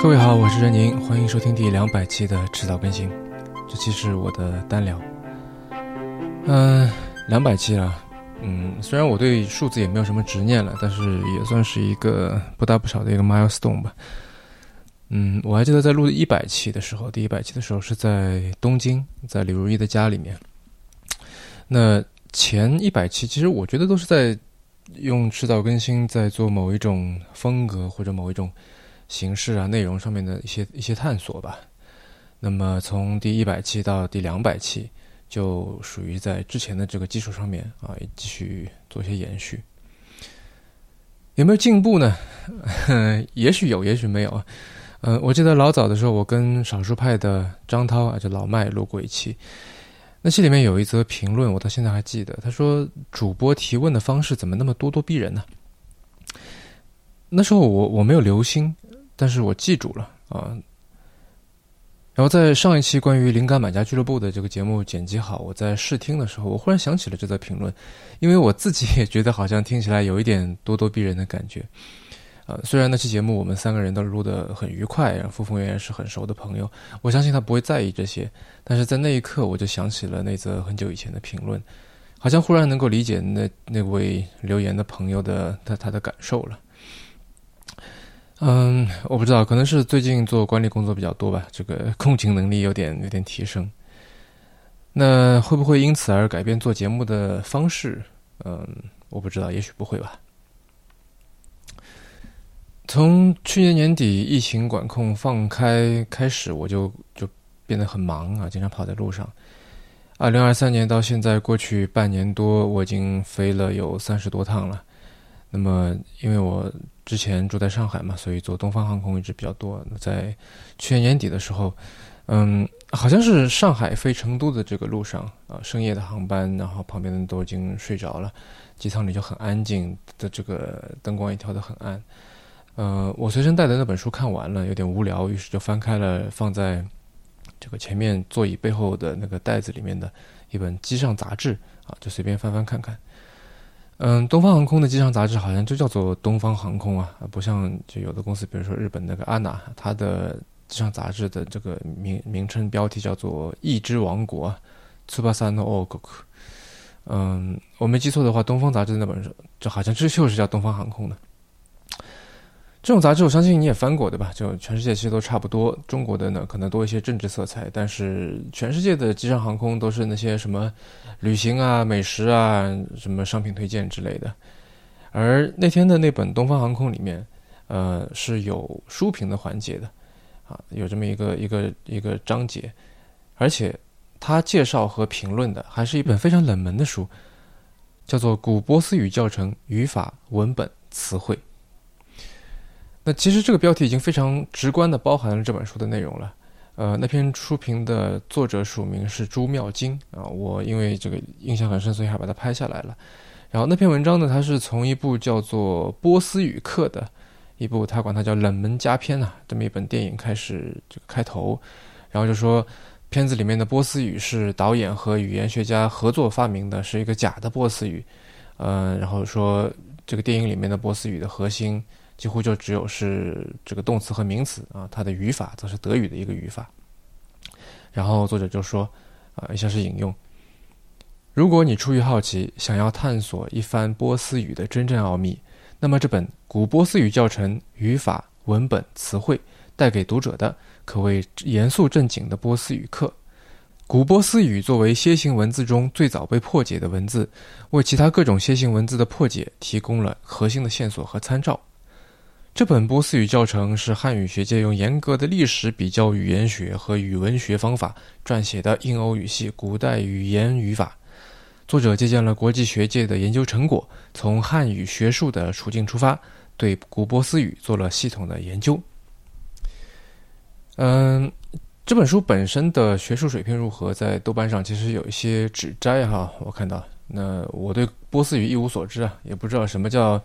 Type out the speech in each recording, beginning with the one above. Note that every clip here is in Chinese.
各位好，我是任宁，欢迎收听第两百期的迟早更新。这期是我的单聊。嗯，两百期了。嗯，虽然我对数字也没有什么执念了，但是也算是一个不大不小的一个 milestone 吧。嗯，我还记得在录一百期的时候，第一百期的时候是在东京，在李如一的家里面。那前一百期，其实我觉得都是在用迟早更新，在做某一种风格或者某一种形式啊、内容上面的一些一些探索吧。那么从第一百期到第两百期。就属于在之前的这个基础上面啊，继续做一些延续。有没有进步呢？也许有，也许没有啊。嗯，我记得老早的时候，我跟少数派的张涛啊，就老麦录过一期。那期里面有一则评论，我到现在还记得。他说：“主播提问的方式怎么那么咄咄逼人呢？”那时候我我没有留心，但是我记住了啊。然后在上一期关于灵感买家俱乐部的这个节目剪辑好，我在试听的时候，我忽然想起了这则评论，因为我自己也觉得好像听起来有一点咄咄逼人的感觉。呃，虽然那期节目我们三个人都录得很愉快，然后傅凤元是很熟的朋友，我相信他不会在意这些。但是在那一刻，我就想起了那则很久以前的评论，好像忽然能够理解那那位留言的朋友的他他的感受了。嗯，我不知道，可能是最近做管理工作比较多吧，这个 共情能力有点有点提升。那会不会因此而改变做节目的方式？嗯，我不知道，也许不会吧。从去年年底疫情管控放开开始，我就就变得很忙啊，经常跑在路上。二零二三年到现在过去半年多，我已经飞了有三十多趟了。那么，因为我之前住在上海嘛，所以坐东方航空一直比较多。在去年年底的时候，嗯，好像是上海飞成都的这个路上啊，深夜的航班，然后旁边的人都已经睡着了，机舱里就很安静的，这个灯光也调得很暗。呃，我随身带的那本书看完了，有点无聊，于是就翻开了放在这个前面座椅背后的那个袋子里面的一本机上杂志啊，就随便翻翻看看。嗯，东方航空的机上杂志好像就叫做东方航空啊，不像就有的公司，比如说日本那个安娜，它的机上杂志的这个名名称标题叫做“一之王国 ”，Tsubasa no Okoku。嗯，我没记错的话，东方杂志那本书，就好像这就是叫东方航空的。这种杂志我相信你也翻过对吧？就全世界其实都差不多，中国的呢可能多一些政治色彩，但是全世界的机上航空都是那些什么旅行啊、美食啊、什么商品推荐之类的。而那天的那本《东方航空》里面，呃，是有书评的环节的，啊，有这么一个一个一个章节，而且他介绍和评论的还是一本非常冷门的书，叫做《古波斯语教程语法文本词汇》。那其实这个标题已经非常直观的包含了这本书的内容了。呃，那篇书评的作者署名是朱妙金啊，我因为这个印象很深，所以还把它拍下来了。然后那篇文章呢，它是从一部叫做《波斯语课》的一部，他管它叫冷门佳片啊，这么一本电影开始这个开头，然后就说片子里面的波斯语是导演和语言学家合作发明的，是一个假的波斯语。嗯，然后说这个电影里面的波斯语的核心。几乎就只有是这个动词和名词啊，它的语法则是德语的一个语法。然后作者就说，啊，以下是引用：如果你出于好奇想要探索一番波斯语的真正奥秘，那么这本《古波斯语教程：语法、文本、词汇》带给读者的可谓严肃正经的波斯语课。古波斯语作为楔形文字中最早被破解的文字，为其他各种楔形文字的破解提供了核心的线索和参照。这本波斯语教程是汉语学界用严格的历史比较语言学和语文学方法撰写的印欧语系古代语言语法。作者借鉴了国际学界的研究成果，从汉语学术的处境出发，对古波斯语做了系统的研究。嗯，这本书本身的学术水平如何？在豆瓣上其实有一些指摘哈，我看到。那我对波斯语一无所知啊，也不知道什么叫。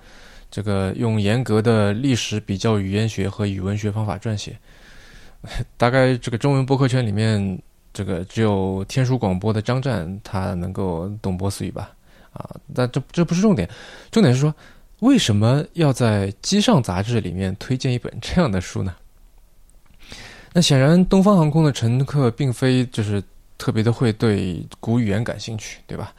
这个用严格的历史比较语言学和语文学方法撰写，大概这个中文博客圈里面，这个只有天书广播的张湛他能够懂波斯语吧？啊，但这这不是重点，重点是说为什么要在《机上》杂志里面推荐一本这样的书呢？那显然，东方航空的乘客并非就是特别的会对古语言感兴趣，对吧？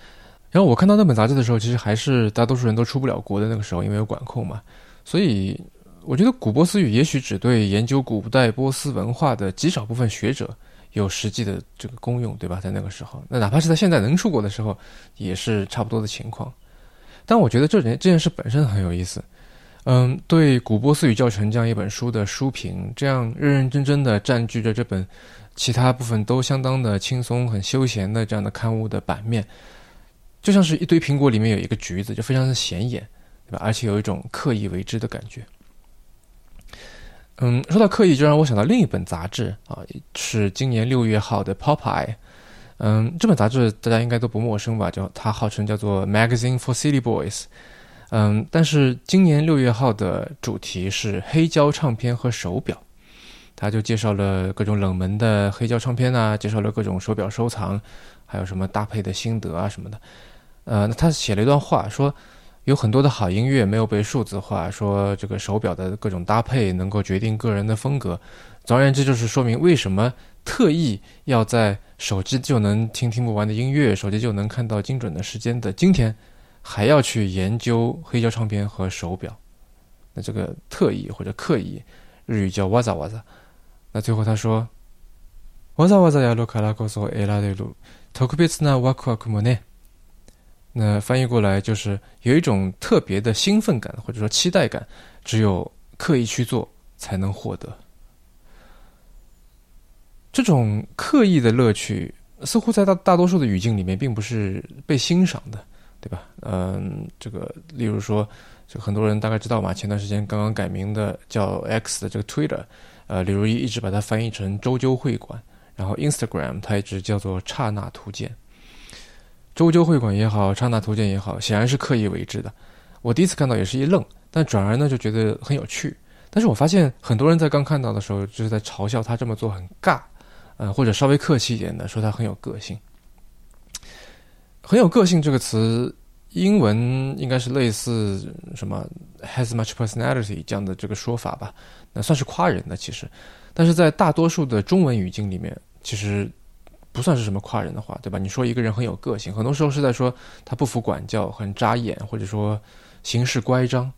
然后我看到那本杂志的时候，其实还是大多数人都出不了国的那个时候，因为有管控嘛。所以我觉得古波斯语也许只对研究古代波斯文化的极少部分学者有实际的这个功用，对吧？在那个时候，那哪怕是在现在能出国的时候，也是差不多的情况。但我觉得这件这件事本身很有意思。嗯，对古波斯语教程这样一本书的书评，这样认认真真的占据着这本其他部分都相当的轻松、很休闲的这样的刊物的版面，就像是一堆苹果里面有一个橘子，就非常的显眼，对吧？而且有一种刻意为之的感觉。嗯，说到刻意，就让我想到另一本杂志啊，是今年六月号的《Popeye》。嗯，这本杂志大家应该都不陌生吧？叫它号称叫做《Magazine for City Boys》。嗯，但是今年六月号的主题是黑胶唱片和手表，他就介绍了各种冷门的黑胶唱片啊，介绍了各种手表收藏，还有什么搭配的心得啊什么的。呃，那他写了一段话，说有很多的好音乐没有被数字化，说这个手表的各种搭配能够决定个人的风格。总而言之，就是说明为什么特意要在手机就能听听不完的音乐，手机就能看到精准的时间的今天。还要去研究黑胶唱片和手表，那这个特意或者刻意，日语叫哇咋哇咋。那最后他说，哇咋哇咋やるからこそ得られる特別なワクワクもね。 那翻译过来就是有一种特别的兴奋感或者说期待感，只有刻意去做才能获得。这种刻意的乐趣，似乎在大大多数的语境里面，并不是被欣赏的。对吧？嗯，这个，例如说，就很多人大概知道嘛，前段时间刚刚改名的叫 X 的这个 Twitter，呃，李如一一直把它翻译成周究会馆，然后 Instagram 它一直叫做刹那图鉴。周究会馆也好，刹那图鉴也好，显然是刻意为之的。我第一次看到也是一愣，但转而呢就觉得很有趣。但是我发现很多人在刚看到的时候，就是在嘲笑他这么做很尬，呃，或者稍微客气一点的说他很有个性。很有个性这个词，英文应该是类似什么 has much personality 这样的这个说法吧，那算是夸人的其实，但是在大多数的中文语境里面，其实不算是什么夸人的话，对吧？你说一个人很有个性，很多时候是在说他不服管教，很扎眼，或者说行事乖张。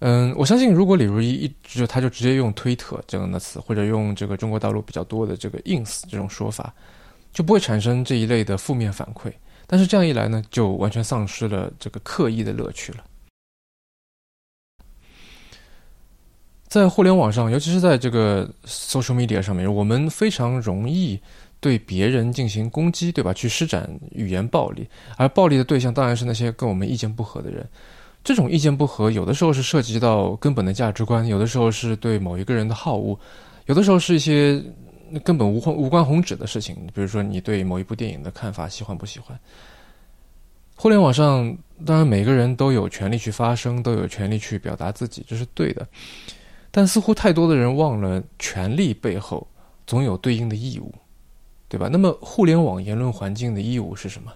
嗯，我相信如果李如一一直他就直接用推特这样的词，或者用这个中国大陆比较多的这个 ins 这种说法。就不会产生这一类的负面反馈，但是这样一来呢，就完全丧失了这个刻意的乐趣了。在互联网上，尤其是在这个 social media 上面，我们非常容易对别人进行攻击，对吧？去施展语言暴力，而暴力的对象当然是那些跟我们意见不合的人。这种意见不合，有的时候是涉及到根本的价值观，有的时候是对某一个人的好恶，有的时候是一些。根本无关无关宏旨的事情，比如说你对某一部电影的看法喜欢不喜欢？互联网上当然每个人都有权利去发声，都有权利去表达自己，这是对的。但似乎太多的人忘了，权利背后总有对应的义务，对吧？那么互联网言论环境的义务是什么？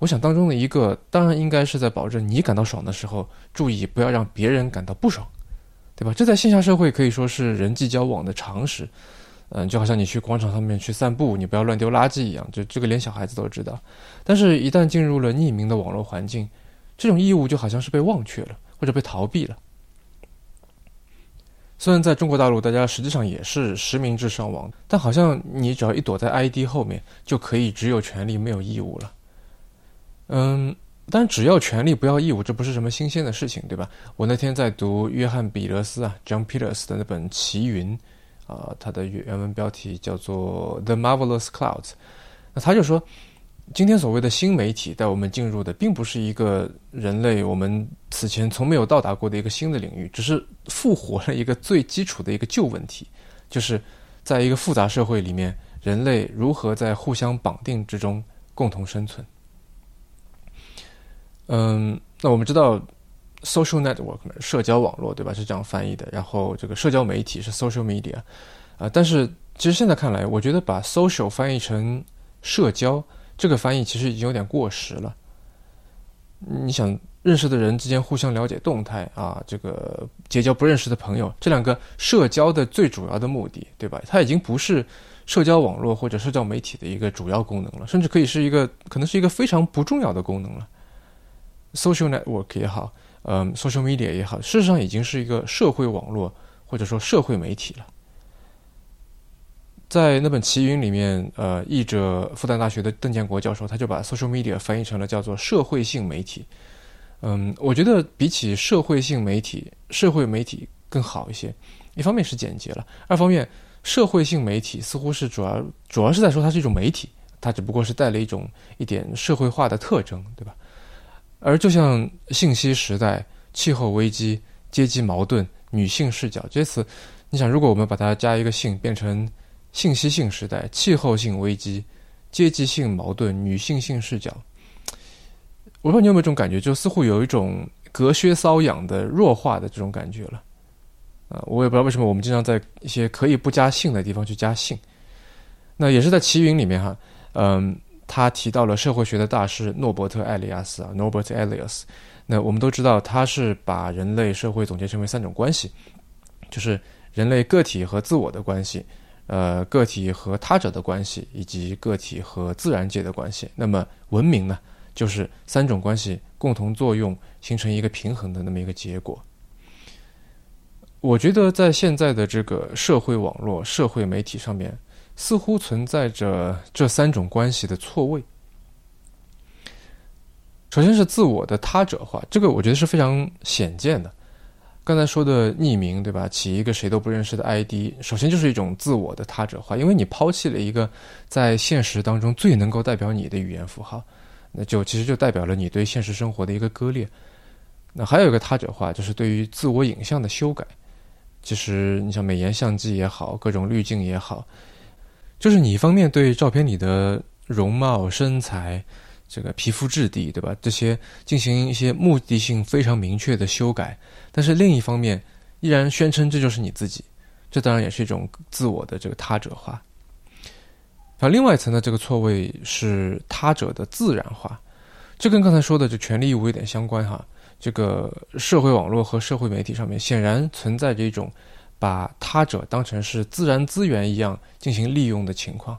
我想当中的一个，当然应该是在保证你感到爽的时候，注意不要让别人感到不爽，对吧？这在线下社会可以说是人际交往的常识。嗯，就好像你去广场上面去散步，你不要乱丢垃圾一样，就这个连小孩子都知道。但是，一旦进入了匿名的网络环境，这种义务就好像是被忘却了，或者被逃避了。虽然在中国大陆，大家实际上也是实名制上网，但好像你只要一躲在 ID 后面，就可以只有权利没有义务了。嗯，但只要权利不要义务，这不是什么新鲜的事情，对吧？我那天在读约翰·彼得斯啊，John Peters 的那本《奇云》。啊，它的原文标题叫做《The Marvelous Clouds》。那他就说，今天所谓的新媒体带我们进入的，并不是一个人类我们此前从没有到达过的一个新的领域，只是复活了一个最基础的一个旧问题，就是在一个复杂社会里面，人类如何在互相绑定之中共同生存。嗯，那我们知道。social network 社交网络对吧？是这样翻译的。然后这个社交媒体是 social media，啊，但是其实现在看来，我觉得把 social 翻译成社交，这个翻译其实已经有点过时了。你想，认识的人之间互相了解动态啊，这个结交不认识的朋友，这两个社交的最主要的目的，对吧？它已经不是社交网络或者社交媒体的一个主要功能了，甚至可以是一个可能是一个非常不重要的功能了。Social network 也好，嗯，social media 也好，事实上已经是一个社会网络或者说社会媒体了。在那本《奇云》里面，呃，译者复旦大学的邓建国教授他就把 social media 翻译成了叫做社会性媒体。嗯，我觉得比起社会性媒体，社会媒体更好一些。一方面是简洁了，二方面社会性媒体似乎是主要主要是在说它是一种媒体，它只不过是带了一种一点社会化的特征，对吧？而就像信息时代、气候危机、阶级矛盾、女性视角这些词，你想，如果我们把它加一个“性”，变成信息性时代、气候性危机、阶级性矛盾、女性性视角。我不知道你有没有这种感觉，就似乎有一种隔靴搔痒的弱化的这种感觉了，啊，我也不知道为什么我们经常在一些可以不加姓的地方去加姓。那也是在《奇云》里面哈，嗯，他提到了社会学的大师诺伯特·艾利亚斯啊，Norbert Elias。那我们都知道，他是把人类社会总结成为三种关系，就是人类个体和自我的关系，呃，个体和他者的关系，以及个体和自然界的关系。那么文明呢？就是三种关系共同作用，形成一个平衡的那么一个结果。我觉得在现在的这个社会网络、社会媒体上面，似乎存在着这三种关系的错位。首先是自我的他者化，这个我觉得是非常显见的。刚才说的匿名，对吧？起一个谁都不认识的 ID，首先就是一种自我的他者化，因为你抛弃了一个在现实当中最能够代表你的语言符号。那就其实就代表了你对现实生活的一个割裂。那还有一个他者化，就是对于自我影像的修改。其实你像美颜相机也好，各种滤镜也好，就是你一方面对照片里的容貌、身材、这个皮肤质地，对吧？这些进行一些目的性非常明确的修改，但是另一方面依然宣称这就是你自己。这当然也是一种自我的这个他者化。那另外一层的这个错位是他者的自然化，这跟刚才说的这权利义务有点相关哈。这个社会网络和社会媒体上面显然存在着一种把他者当成是自然资源一样进行利用的情况。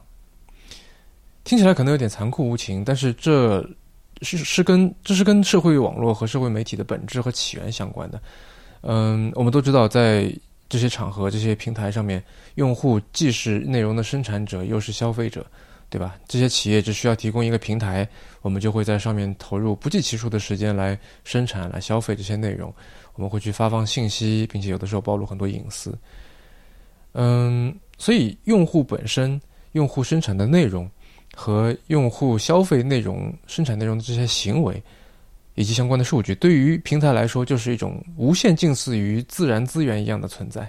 听起来可能有点残酷无情，但是这是是跟这是跟社会网络和社会媒体的本质和起源相关的。嗯，我们都知道在。这些场合、这些平台上面，用户既是内容的生产者，又是消费者，对吧？这些企业只需要提供一个平台，我们就会在上面投入不计其数的时间来生产、来消费这些内容。我们会去发放信息，并且有的时候暴露很多隐私。嗯，所以用户本身、用户生产的内容和用户消费内容、生产内容的这些行为。以及相关的数据，对于平台来说，就是一种无限近似于自然资源一样的存在，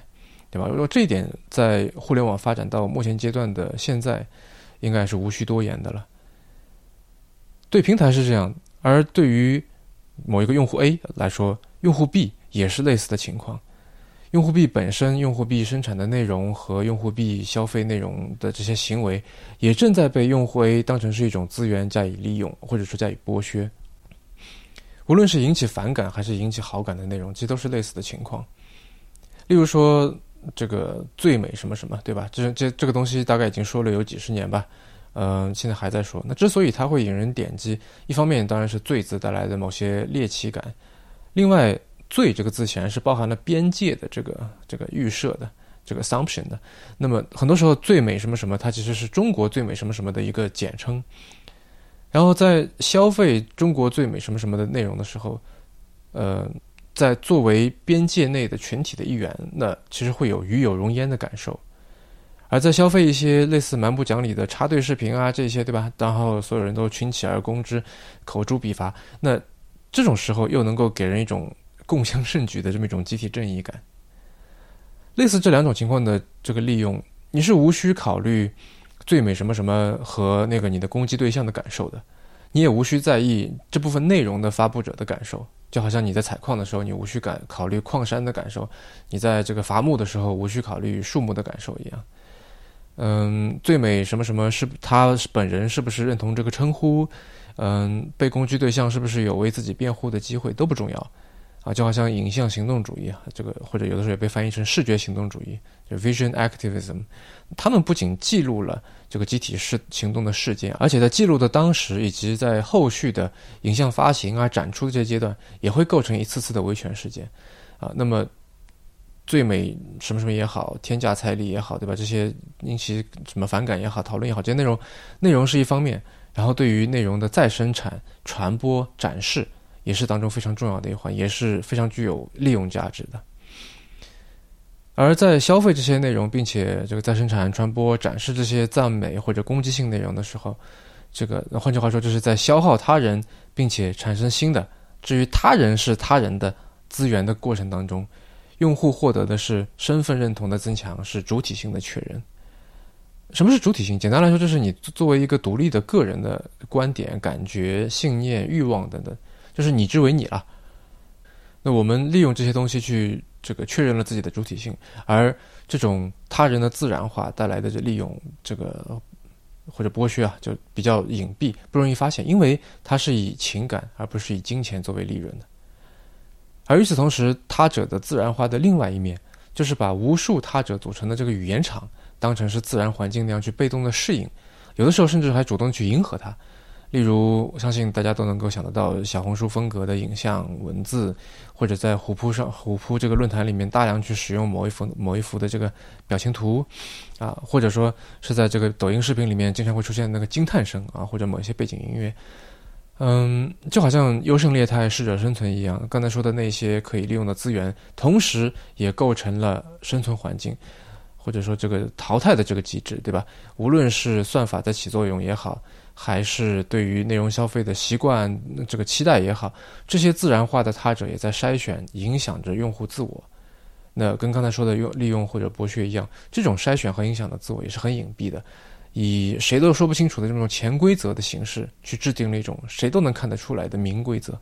对吧？如果这一点在互联网发展到目前阶段的现在，应该是无需多言的了。对平台是这样，而对于某一个用户 A 来说，用户 B 也是类似的情况。用户 B 本身，用户 B 生产的内容和用户 B 消费内容的这些行为，也正在被用户 A 当成是一种资源加以利用，或者说加以剥削。无论是引起反感还是引起好感的内容，其实都是类似的情况。例如说，这个最美什么什么，对吧？这这这个东西大概已经说了有几十年吧，嗯，现在还在说。那之所以它会引人点击，一方面当然是“最”字带来的某些猎奇感，另外“最”这个字显然是包含了边界的这个这个预设的这个 assumption 的。那么很多时候，“最美什么什么”它其实是中国最美什么什么的一个简称。然后在消费中国最美什么什么的内容的时候，呃，在作为边界内的群体的一员，那其实会有与有容焉的感受；而在消费一些类似蛮不讲理的插队视频啊这些，对吧？然后所有人都群起而攻之，口诛笔伐，那这种时候又能够给人一种共襄盛举的这么一种集体正义感。类似这两种情况的这个利用，你是无需考虑。最美什么什么和那个你的攻击对象的感受的，你也无需在意这部分内容的发布者的感受，就好像你在采矿的时候，你无需感考虑矿山的感受，你在这个伐木的时候无需考虑树木的感受一样。嗯，最美什么什么是他本人是不是认同这个称呼？嗯，被攻击对象是不是有为自己辩护的机会都不重要。啊，就好像影像行动主义啊，这个或者有的时候也被翻译成视觉行动主义，就 vision activism。他们不仅记录了这个集体事行动的事件，而且在记录的当时以及在后续的影像发行啊、展出的这些阶段，也会构成一次次的维权事件。啊，那么最美什么什么也好，天价彩礼也好，对吧？这些引起什么反感也好，讨论也好，这些内容内容是一方面，然后对于内容的再生产、传播、展示。也是当中非常重要的一环，也是非常具有利用价值的。而在消费这些内容，并且这个再生产、传播、展示这些赞美或者攻击性内容的时候，这个换句话说，就是在消耗他人，并且产生新的。至于他人是他人的资源的过程当中，用户获得的是身份认同的增强，是主体性的确认。什么是主体性？简单来说，就是你作为一个独立的个人的观点、感觉、信念、欲望等等。就是你之为你了，那我们利用这些东西去这个确认了自己的主体性，而这种他人的自然化带来的这利用这个或者剥削啊，就比较隐蔽，不容易发现，因为它是以情感而不是以金钱作为利润的。而与此同时，他者的自然化的另外一面，就是把无数他者组成的这个语言场当成是自然环境那样去被动的适应，有的时候甚至还主动去迎合它。例如，我相信大家都能够想得到小红书风格的影像、文字，或者在虎扑上虎扑这个论坛里面大量去使用某一幅某一幅的这个表情图，啊，或者说是在这个抖音视频里面经常会出现那个惊叹声啊，或者某一些背景音乐，嗯，就好像优胜劣汰、适者生存一样。刚才说的那些可以利用的资源，同时也构成了生存环境，或者说这个淘汰的这个机制，对吧？无论是算法在起作用也好。还是对于内容消费的习惯，这个期待也好，这些自然化的他者也在筛选，影响着用户自我。那跟刚才说的用利用或者剥削一样，这种筛选和影响的自我也是很隐蔽的，以谁都说不清楚的这种潜规则的形式去制定了一种谁都能看得出来的明规则。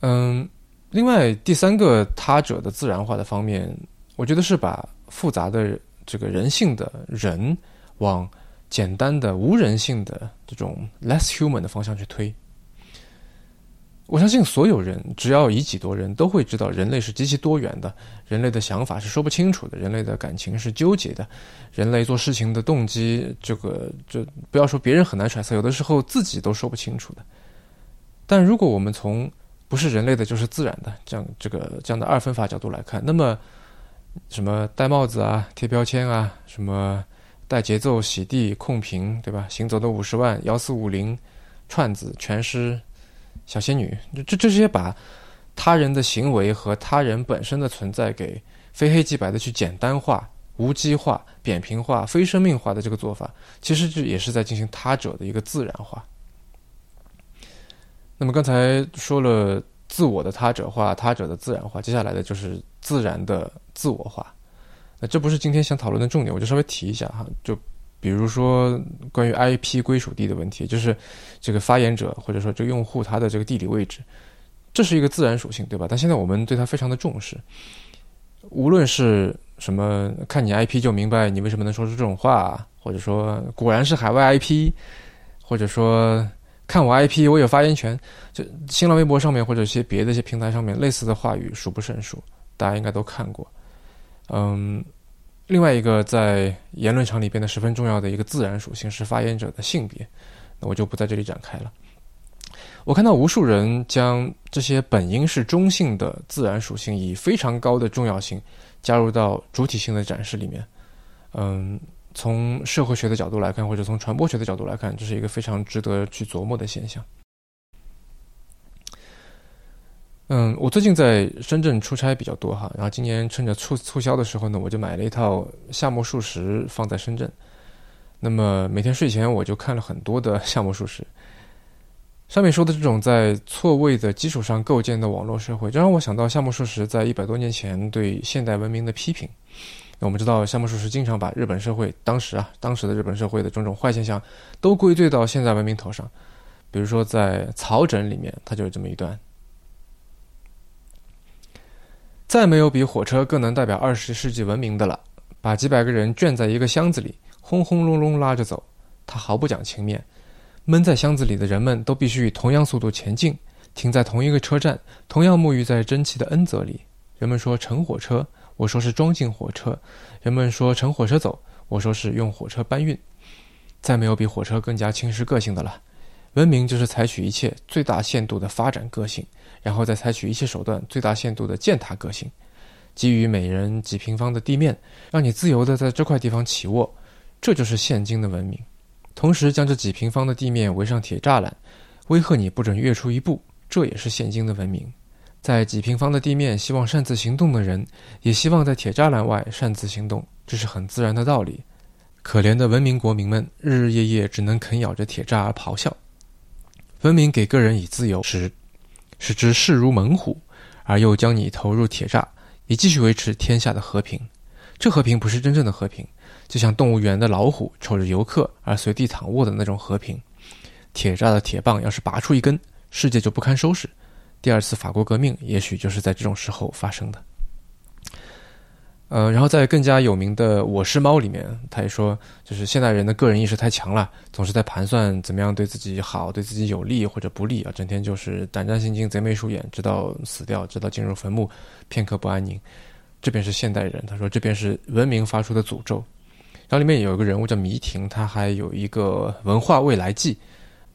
嗯，另外第三个他者的自然化的方面，我觉得是把复杂的这个人性的人往。简单的无人性的这种 less human 的方向去推，我相信所有人只要以己度人，都会知道人类是极其多元的，人类的想法是说不清楚的，人类的感情是纠结的，人类做事情的动机，这个就不要说别人很难揣测，有的时候自己都说不清楚的。但如果我们从不是人类的就是自然的这样这个这样的二分法角度来看，那么什么戴帽子啊、贴标签啊、什么。带节奏、洗地、控屏，对吧？行走的五十万、幺四五零、串子、全尸、小仙女，这这些把他人的行为和他人本身的存在给非黑即白的去简单化、无机化、扁平化、非生命化的这个做法，其实这也是在进行他者的一个自然化。那么刚才说了自我的他者化、他者的自然化，接下来的就是自然的自我化。那这不是今天想讨论的重点，我就稍微提一下哈。就比如说关于 IP 归属地的问题，就是这个发言者或者说这个用户他的这个地理位置，这是一个自然属性，对吧？但现在我们对它非常的重视。无论是什么，看你 IP 就明白你为什么能说出这种话，或者说果然是海外 IP，或者说看我 IP 我有发言权，就新浪微博上面或者一些别的一些平台上面类似的话语数不胜数，大家应该都看过。嗯，另外一个在言论场里变得十分重要的一个自然属性是发言者的性别，那我就不在这里展开了。我看到无数人将这些本应是中性的自然属性以非常高的重要性加入到主体性的展示里面。嗯，从社会学的角度来看，或者从传播学的角度来看，这是一个非常值得去琢磨的现象。嗯，我最近在深圳出差比较多哈，然后今年趁着促促销的时候呢，我就买了一套夏目漱石放在深圳。那么每天睡前我就看了很多的 夏目漱石，上面说的这种在错位的基础上构建的网络社会，这让我想到夏目漱石在一百多年前对现代文明的批评。那我们知道夏目漱石经常把日本社会当时啊当时的日本社会的种种坏现象都归罪到现代文明头上，比如说在《草枕》里面，他就有这么一段。再没有比火车更能代表二十世纪文明的了。把几百个人圈在一个箱子里，轰轰隆隆拉着走，他毫不讲情面，闷在箱子里的人们都必须以同样速度前进，停在同一个车站，同样沐浴在蒸汽的恩泽里。人们说乘火车，我说是装进火车；人们说乘火车走，我说是用火车搬运。再没有比火车更加侵蚀个性的了。文明就是采取一切最大限度的发展个性，然后再采取一切手段最大限度的践踏个性。给予每人几平方的地面，让你自由的在这块地方起卧，这就是现今的文明。同时，将这几平方的地面围上铁栅栏，威吓你不准跃出一步，这也是现今的文明。在几平方的地面希望擅自行动的人，也希望在铁栅栏外擅自行动，这是很自然的道理。可怜的文明国民们，日日夜夜只能啃咬着铁栅而咆哮。文明给个人以自由时，使之势如猛虎，而又将你投入铁栅，以继续维持天下的和平。这和平不是真正的和平。就像动物园的老虎瞅着游客而随地躺卧的那种和平，铁栅的铁棒要是拔出一根，世界就不堪收拾。第二次法国革命也许就是在这种时候发生的。呃，然后在更加有名的《我是猫》里面，他也说，就是现代人的个人意识太强了，总是在盘算怎么样对自己好、对自己有利或者不利啊，整天就是胆战心惊、贼眉鼠眼，直到死掉，直到进入坟墓，片刻不安宁。这便是现代人，他说，这便是文明发出的诅咒。然后里面有一个人物叫迷婷，他还有一个文化未来记，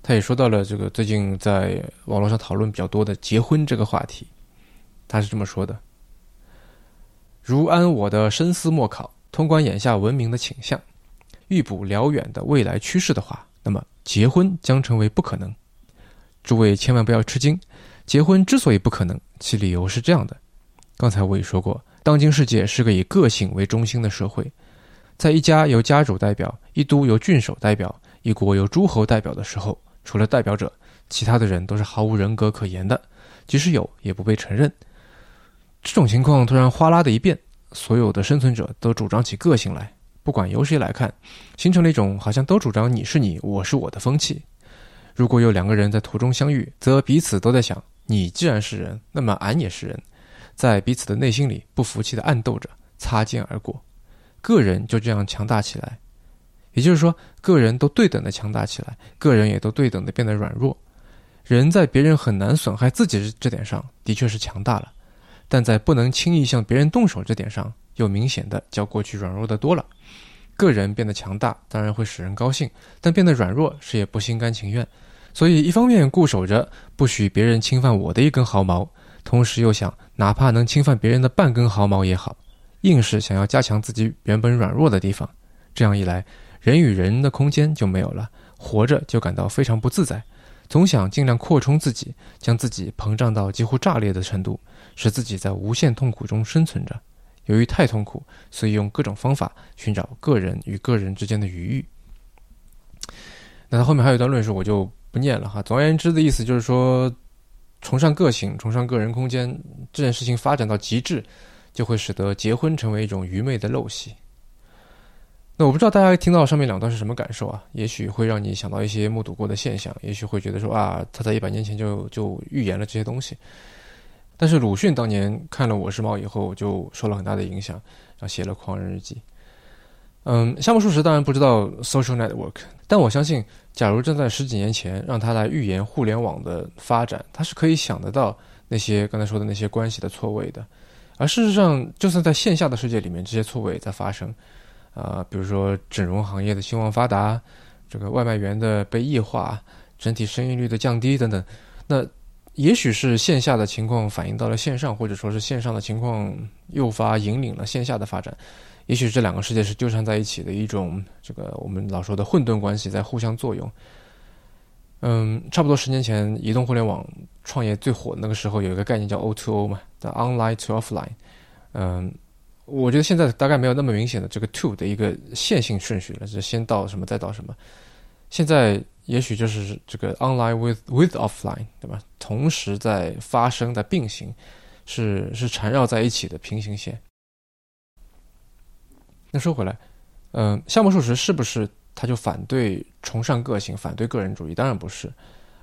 他也说到了这个最近在网络上讨论比较多的结婚这个话题。他是这么说的：如按我的深思默考，通关眼下文明的倾向，预卜辽远的未来趋势的话，那么结婚将成为不可能。诸位千万不要吃惊，结婚之所以不可能，其理由是这样的：刚才我也说过，当今世界是个以个性为中心的社会。在一家由家主代表、一都由郡守代表、一国由诸侯代表的时候，除了代表者，其他的人都是毫无人格可言的，即使有，也不被承认。这种情况突然哗啦的一变，所有的生存者都主张起个性来，不管由谁来看，形成了一种好像都主张你是你，我是我的风气。如果有两个人在途中相遇，则彼此都在想：你既然是人，那么俺也是人，在彼此的内心里不服气的暗斗着，擦肩而过。个人就这样强大起来，也就是说，个人都对等的强大起来，个人也都对等的变得软弱。人在别人很难损害自己这点上的确是强大了，但在不能轻易向别人动手这点上，又明显的较过去软弱的多了。个人变得强大，当然会使人高兴，但变得软弱，谁也不心甘情愿。所以，一方面固守着不许别人侵犯我的一根毫毛，同时又想，哪怕能侵犯别人的半根毫毛也好。硬是想要加强自己原本软弱的地方，这样一来，人与人的空间就没有了，活着就感到非常不自在，总想尽量扩充自己，将自己膨胀到几乎炸裂的程度，使自己在无限痛苦中生存着。由于太痛苦，所以用各种方法寻找个人与个人之间的余裕。那他后面还有一段论述，我就不念了哈。总而言之的意思就是说，崇尚个性，崇尚个人空间这件事情发展到极致。就会使得结婚成为一种愚昧的陋习。那我不知道大家听到上面两段是什么感受啊？也许会让你想到一些目睹过的现象，也许会觉得说啊，他在一百年前就就预言了这些东西。但是鲁迅当年看了《我是猫》以后，就受了很大的影响，然后写了《狂人日记》。嗯，夏目漱石当然不知道 social network，但我相信，假如站在十几年前让他来预言互联网的发展，他是可以想得到那些刚才说的那些关系的错位的。而事实上，就算在线下的世界里面，这些错位也在发生，啊，比如说整容行业的兴旺发达，这个外卖员的被异化，整体生育率的降低等等。那也许是线下的情况反映到了线上，或者说是线上的情况诱发引领了线下的发展。也许这两个世界是纠缠在一起的一种这个我们老说的混沌关系在互相作用。嗯，差不多十年前，移动互联网创业最火的那个时候，有一个概念叫 O2O 嘛，的 Online to Offline。嗯，我觉得现在大概没有那么明显的这个 to 的一个线性顺序了，是先到什么再到什么。现在也许就是这个 Online with with Offline，对吧？同时在发生，在并行，是是缠绕在一起的平行线。那说回来，嗯，项目数值是不是？他就反对崇尚个性，反对个人主义。当然不是。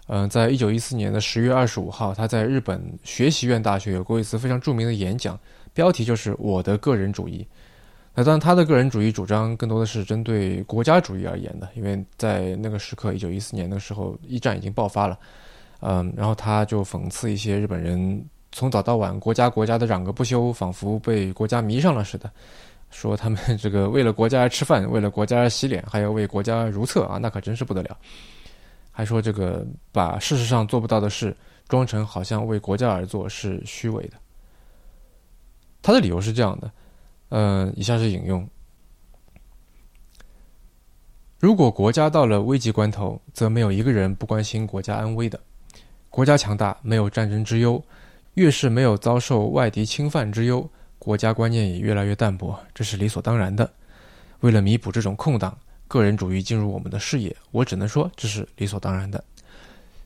嗯，在一九一四年的十月二十五号，他在日本学习院大学有过一次非常著名的演讲，标题就是“我的个人主义”。那当然，他的个人主义主张更多的是针对国家主义而言的，因为在那个时刻，一九一四年那个时候，一战已经爆发了，嗯，然后他就讽刺一些日本人从早到晚国家国家的嚷个不休，仿佛被国家迷上了似的，说他们这个为了国家而吃饭，为了国家而洗脸，还要为国家如厕啊，那可真是不得了。还说这个把事实上做不到的事装成好像为国家而做是虚伪的。他的理由是这样的。呃，以下是引用：如果国家到了危急关头，则没有一个人不关心国家安危的。国家强大，没有战争之忧；越是没有遭受外敌侵犯之忧，国家观念也越来越淡薄，这是理所当然的。为了弥补这种空档，个人主义进入我们的视野，我只能说这是理所当然的。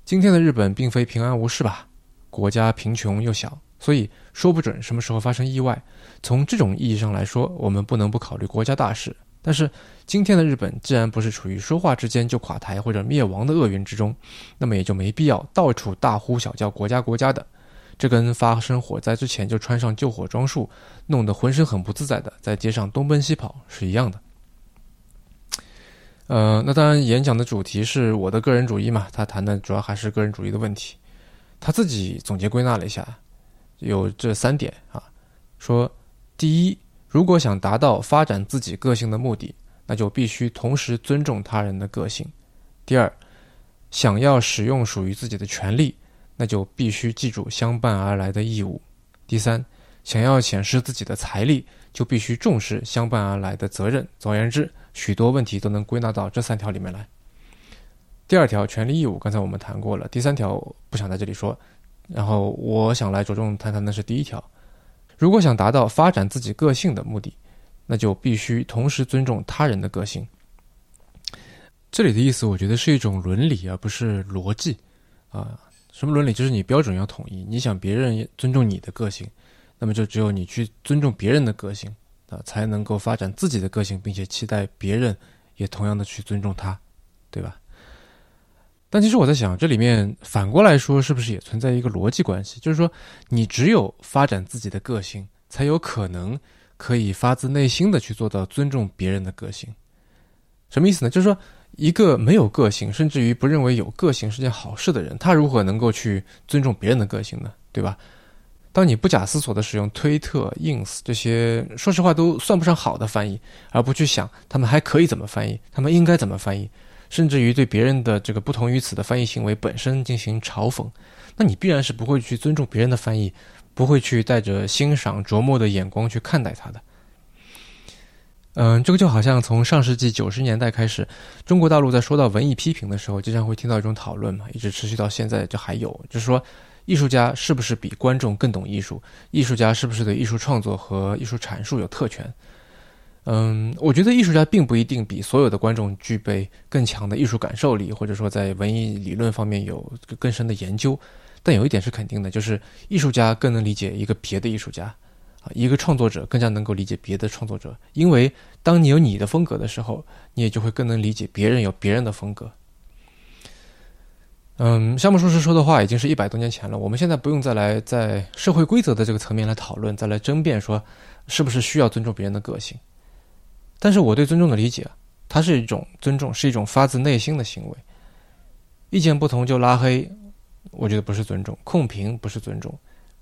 今天的日本并非平安无事吧？国家贫穷又小。所以说不准什么时候发生意外。从这种意义上来说，我们不能不考虑国家大事。但是今天的日本既然不是处于说话之间就垮台或者灭亡的厄运之中，那么也就没必要到处大呼小叫国家国家的。这跟发生火灾之前就穿上救火装束，弄得浑身很不自在的在街上东奔西跑是一样的。呃，那当然，演讲的主题是我的个人主义嘛，他谈的主要还是个人主义的问题。他自己总结归纳了一下。有这三点啊，说第一，如果想达到发展自己个性的目的，那就必须同时尊重他人的个性；第二，想要使用属于自己的权利，那就必须记住相伴而来的义务；第三，想要显示自己的财力，就必须重视相伴而来的责任。总而言之，许多问题都能归纳到这三条里面来。第二条权利义务，刚才我们谈过了；第三条不想在这里说。然后我想来着重谈谈的是第一条，如果想达到发展自己个性的目的，那就必须同时尊重他人的个性。这里的意思，我觉得是一种伦理，而不是逻辑啊。什么伦理？就是你标准要统一。你想别人尊重你的个性，那么就只有你去尊重别人的个性啊，才能够发展自己的个性，并且期待别人也同样的去尊重他，对吧？但其实我在想，这里面反过来说，是不是也存在一个逻辑关系？就是说，你只有发展自己的个性，才有可能可以发自内心的去做到尊重别人的个性。什么意思呢？就是说，一个没有个性，甚至于不认为有个性是件好事的人，他如何能够去尊重别人的个性呢？对吧？当你不假思索的使用推特、ins 这些，说实话都算不上好的翻译，而不去想他们还可以怎么翻译，他们应该怎么翻译。甚至于对别人的这个不同于此的翻译行为本身进行嘲讽，那你必然是不会去尊重别人的翻译，不会去带着欣赏琢磨的眼光去看待他的。嗯，这个就好像从上世纪九十年代开始，中国大陆在说到文艺批评的时候，经常会听到一种讨论嘛，一直持续到现在就还有，就是说艺术家是不是比观众更懂艺术？艺术家是不是对艺术创作和艺术阐述有特权？嗯，我觉得艺术家并不一定比所有的观众具备更强的艺术感受力，或者说在文艺理论方面有更深的研究。但有一点是肯定的，就是艺术家更能理解一个别的艺术家，啊，一个创作者更加能够理解别的创作者。因为当你有你的风格的时候，你也就会更能理解别人有别人的风格。嗯，夏目漱石说的话已经是一百多年前了，我们现在不用再来在社会规则的这个层面来讨论，再来争辩说是不是需要尊重别人的个性。但是我对尊重的理解，它是一种尊重，是一种发自内心的行为。意见不同就拉黑，我觉得不是尊重；控评不是尊重；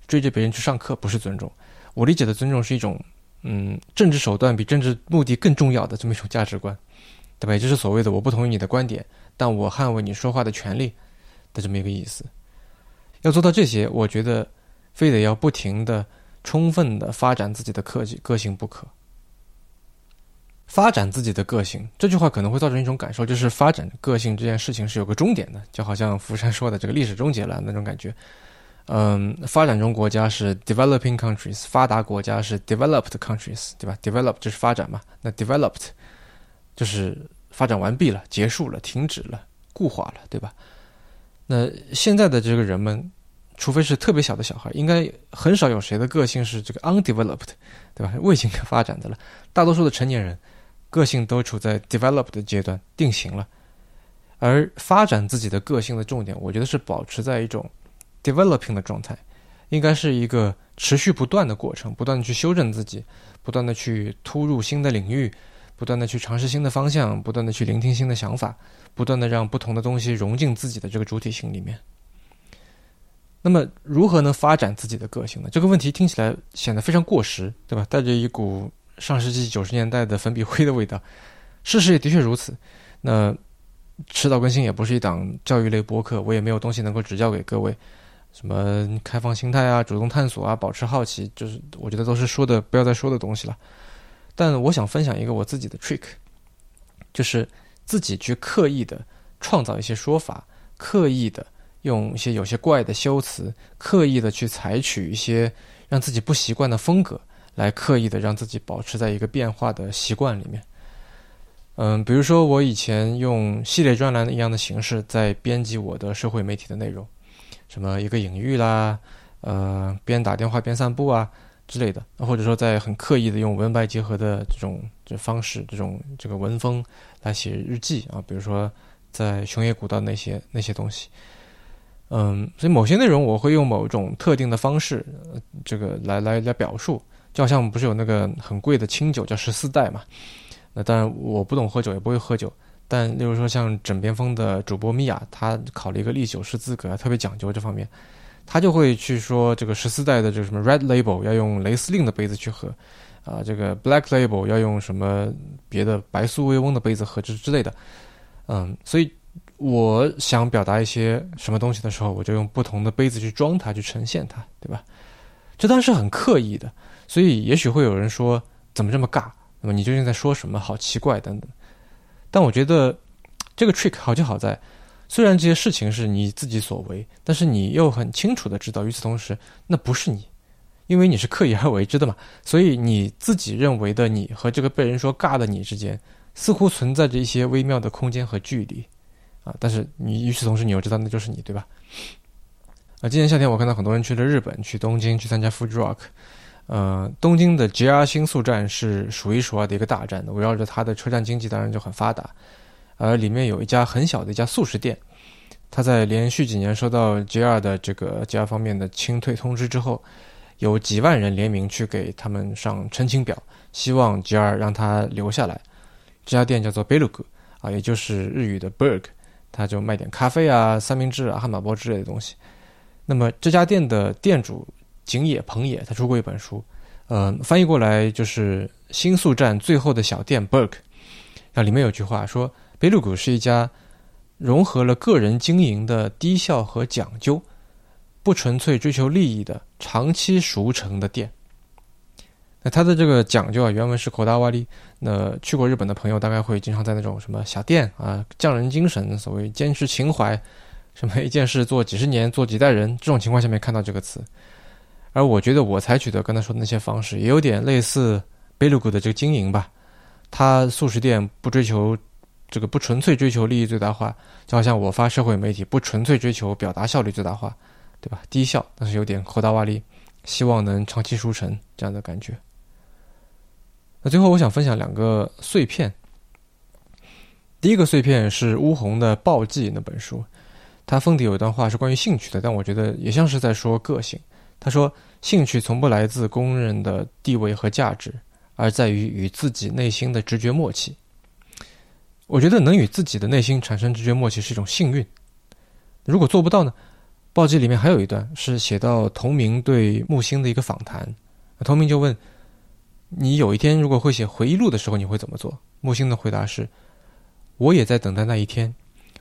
追着别人去上课不是尊重。我理解的尊重是一种，嗯，政治手段比政治目的更重要的这么一种价值观，对吧？也就是所谓的我不同意你的观点，但我捍卫你说话的权利的这么一个意思。要做到这些，我觉得非得要不停的、充分的发展自己的科技个性不可。发展自己的个性，这句话可能会造成一种感受，就是发展个性这件事情是有个终点的，就好像福山说的这个历史终结了那种感觉。嗯，发展中国家是 developing countries，发达国家是 developed countries，对吧？develop 就是发展嘛，那 developed 就是发展完毕了，结束了，停止了，固化了，对吧？那现在的这个人们，除非是特别小的小孩，应该很少有谁的个性是这个 undeveloped，对吧？未经发展的了，大多数的成年人。个性都处在 develop 的阶段，定型了。而发展自己的个性的重点，我觉得是保持在一种 developing 的状态，应该是一个持续不断的过程，不断的去修正自己，不断的去突入新的领域，不断的去尝试新的方向，不断的去聆听新的想法，不断的让不同的东西融进自己的这个主体性里面。那么，如何能发展自己的个性呢？这个问题听起来显得非常过时，对吧？带着一股上世纪九十年代的粉笔灰的味道。事实也的确如此。那迟早更新也不是一档教育类播客，我也没有东西能够指教给各位。什么开放心态啊，主动探索啊，保持好奇，就是我觉得都是说的不要再说的东西了。但我想分享一个我自己的 trick，就是自己去刻意的创造一些说法，刻意的。用一些有些怪的修辞，刻意的去采取一些让自己不习惯的风格，来刻意的让自己保持在一个变化的习惯里面。嗯，比如说我以前用系列专栏一样的形式在编辑我的社会媒体的内容，什么一个隐喻啦，呃，边打电话边散步啊之类的，或者说在很刻意的用文白结合的这种这方式，这种这个文风来写日记啊，比如说在熊野古道那些那些东西。嗯，所以某些内容我会用某种特定的方式，这个来来来表述。就好像不是有那个很贵的清酒叫十四代嘛？那当然我不懂喝酒，也不会喝酒。但例如说像枕边风的主播米娅，她考了一个历酒师资格，特别讲究这方面，她就会去说这个十四代的这个什么 Red Label 要用雷司令的杯子去喝，啊，这个 Black Label 要用什么别的白苏威翁的杯子喝之之类的。嗯，所以。我想表达一些什么东西的时候，我就用不同的杯子去装它，去呈现它，对吧？这当然是很刻意的，所以也许会有人说怎么这么尬？那么你究竟在说什么？好奇怪等等。但我觉得这个 trick 好就好在，虽然这些事情是你自己所为，但是你又很清楚的知道，与此同时那不是你，因为你是刻意而为之的嘛。所以你自己认为的你和这个被人说尬的你之间，似乎存在着一些微妙的空间和距离。啊！但是你与此同时，你又知道那就是你，对吧？啊，今年夏天我看到很多人去了日本，去东京去参加 Food Rock。呃，东京的 JR 新宿站是数一数二的一个大站，围绕着它的车站经济当然就很发达。而里面有一家很小的一家素食店，它在连续几年收到 JR 的这个 JR 方面的清退通知之后，有几万人联名去给他们上申请表，希望 JR 让他留下来。这家店叫做 Belug 啊，也就是日语的 Berg。他就卖点咖啡啊、三明治啊、汉堡包之类的东西。那么这家店的店主井野朋也，他出过一本书，呃，翻译过来就是新宿站最后的小店 Berg。那里面有句话说：“贝鲁谷是一家融合了个人经营的低效和讲究，不纯粹追求利益的长期熟成的店。”那他的这个讲究啊，原文是口大瓦利。那去过日本的朋友，大概会经常在那种什么小店啊，匠人精神，所谓坚持情怀，什么一件事做几十年，做几代人，这种情况下面看到这个词。而我觉得我采取的刚才说的那些方式，也有点类似贝鲁古的这个经营吧。他素食店不追求这个不纯粹追求利益最大化，就好像我发社会媒体不纯粹追求表达效率最大化，对吧？低效，但是有点口大瓦利，希望能长期收成这样的感觉。那最后，我想分享两个碎片。第一个碎片是乌红的《暴记》那本书，它封底有一段话是关于兴趣的，但我觉得也像是在说个性。他说：“兴趣从不来自公认的地位和价值，而在于与自己内心的直觉默契。”我觉得能与自己的内心产生直觉默契是一种幸运。如果做不到呢？《暴记》里面还有一段是写到同名对木星的一个访谈，同名就问。你有一天如果会写回忆录的时候，你会怎么做？木星的回答是：我也在等待那一天，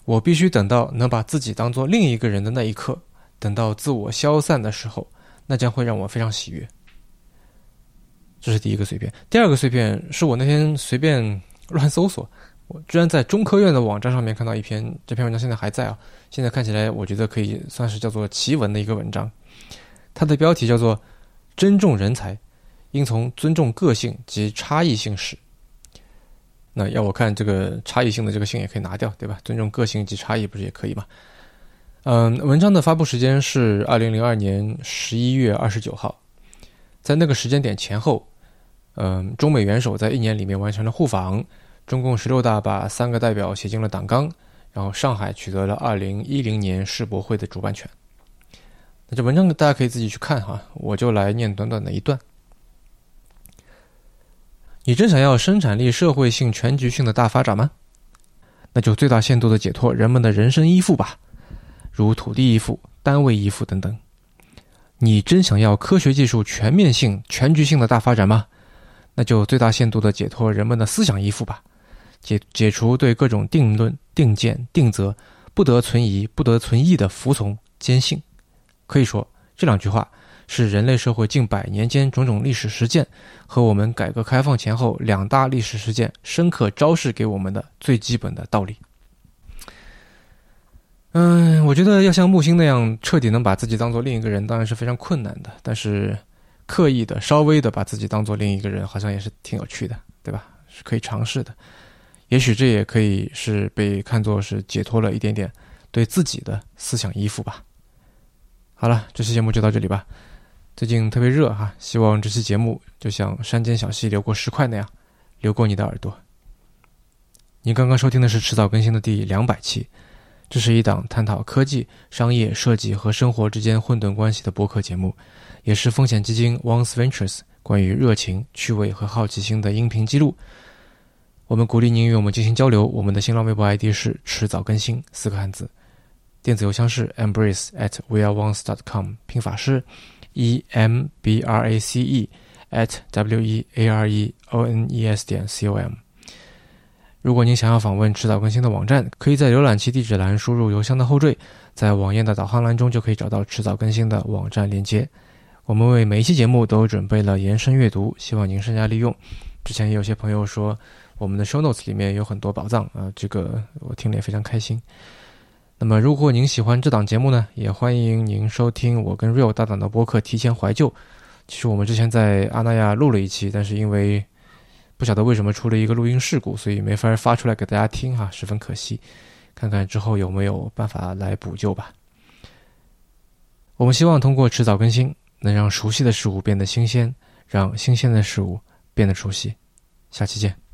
我必须等到能把自己当做另一个人的那一刻，等到自我消散的时候，那将会让我非常喜悦。这是第一个碎片。第二个碎片是我那天随便 乱搜索，我居然在中科院的网站上面看到一篇，这篇文章现在还在啊，现在看起来我觉得可以算是叫做奇文的一个文章，它的标题叫做“尊重人才”。应从尊重个性及差异性始。那要我看这个差异性的这个性也可以拿掉，对吧？尊重个性及差异不是也可以吗？嗯，文章的发布时间是二零零二年十一月二十九号，在那个时间点前后，嗯，中美元首在一年里面完成了互访，中共十六大把三个代表写进了党纲，然后上海取得了二零一零年世博会的主办权。那这文章大家可以自己去看哈，我就来念短短的一段。你真想要生产力社会性全局性的大发展吗？那就最大限度的解脱人们的人身依附吧，如土地依附、单位依附等等。你真想要科学技术全面性、全局性的大发展吗？那就最大限度的解脱人们的思想依附吧，解解除对各种定论、定见、定则不得存疑、不得存异的服从坚信。可以说，这两句话是人类社会近百年间种种历史实践和我们改革开放前后两大历史事件深刻昭示给我们的最基本的道理。嗯，我觉得要像木星那样彻底能把自己当做另一个人，当然是非常困难的。但是，刻意的、稍微的把自己当做另一个人，好像也是挺有趣的，对吧？是可以尝试的。也许这也可以是被看作是解脱了一点点对自己的思想依附吧。好了，这期节目就到这里吧。最近特别热哈，希望这期节目就像山间小溪流过石块那样，流过你的耳朵。你刚刚收听的是迟早更新的第两百期，这是一档探讨科技、商业、设计和生活之间混沌关系的播客节目，也是风险基金 Once Ventures 关于热情、趣味和好奇心的音频记录。我们鼓励您与我们进行交流，我们的新浪微博 ID 是迟早更新四个汉字。电子邮箱是 embrace at weareones dot com，拼法是 e m b r a c e at w e a r e o n e s 点 c o m。如果您想要访问迟早更新的网站，可以在浏览器地址栏输入邮箱的后缀，在网页的导航栏中就可以找到迟早更新的网站链接。我们为每一期节目都准备了延伸阅读，希望您善加利用。之前也有些朋友说我们的 show notes 里面有很多宝藏啊，这个我听了也非常开心。那么，如果您喜欢这档节目呢，也欢迎您收听我跟 Real 搭档的播客《提前怀旧》。其实我们之前在阿那亚录了一期，但是因为不晓得为什么出了一个录音事故，所以没法发出来给大家听哈，十分可惜。看看之后有没有办法来补救吧。我们希望通过迟早更新，能让熟悉的事物变得新鲜，让新鲜的事物变得熟悉。下期见。